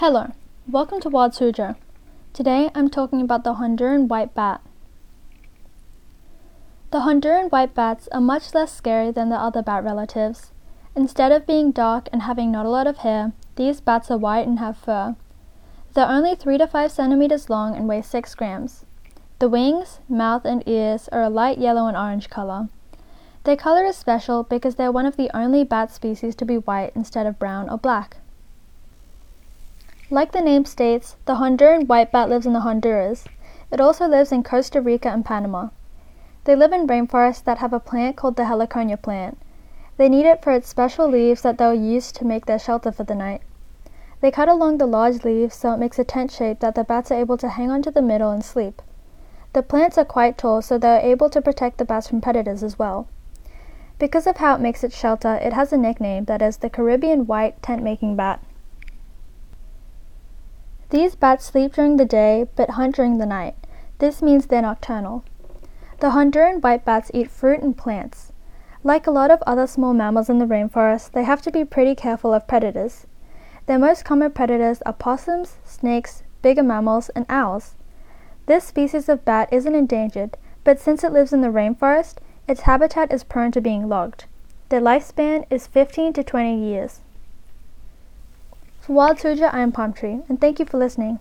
Hello, welcome to Wild Suzhou. Today I'm talking about the Honduran white bat. The Honduran white bats are much less scary than the other bat relatives. Instead of being dark and having not a lot of hair, these bats are white and have fur. They're only 3 to 5 centimeters long and weigh 6 grams. The wings, mouth, and ears are a light yellow and orange color. Their color is special because they're one of the only bat species to be white instead of brown or black. Like the name states, the Honduran white bat lives in the Honduras. It also lives in Costa Rica and Panama. They live in rainforests that have a plant called the heliconia plant. They need it for its special leaves that they'll use to make their shelter for the night. They cut along the large leaves so it makes a tent shape that the bats are able to hang onto the middle and sleep. The plants are quite tall so they are able to protect the bats from predators as well. Because of how it makes its shelter, it has a nickname that is the Caribbean white tent making bat. These bats sleep during the day but hunt during the night. This means they're nocturnal. The Honduran white bats eat fruit and plants. Like a lot of other small mammals in the rainforest, they have to be pretty careful of predators. Their most common predators are possums, snakes, bigger mammals, and owls. This species of bat isn't endangered, but since it lives in the rainforest, its habitat is prone to being logged. Their lifespan is 15 to 20 years. For Wild Suzhou, I am Palm Tree, and thank you for listening.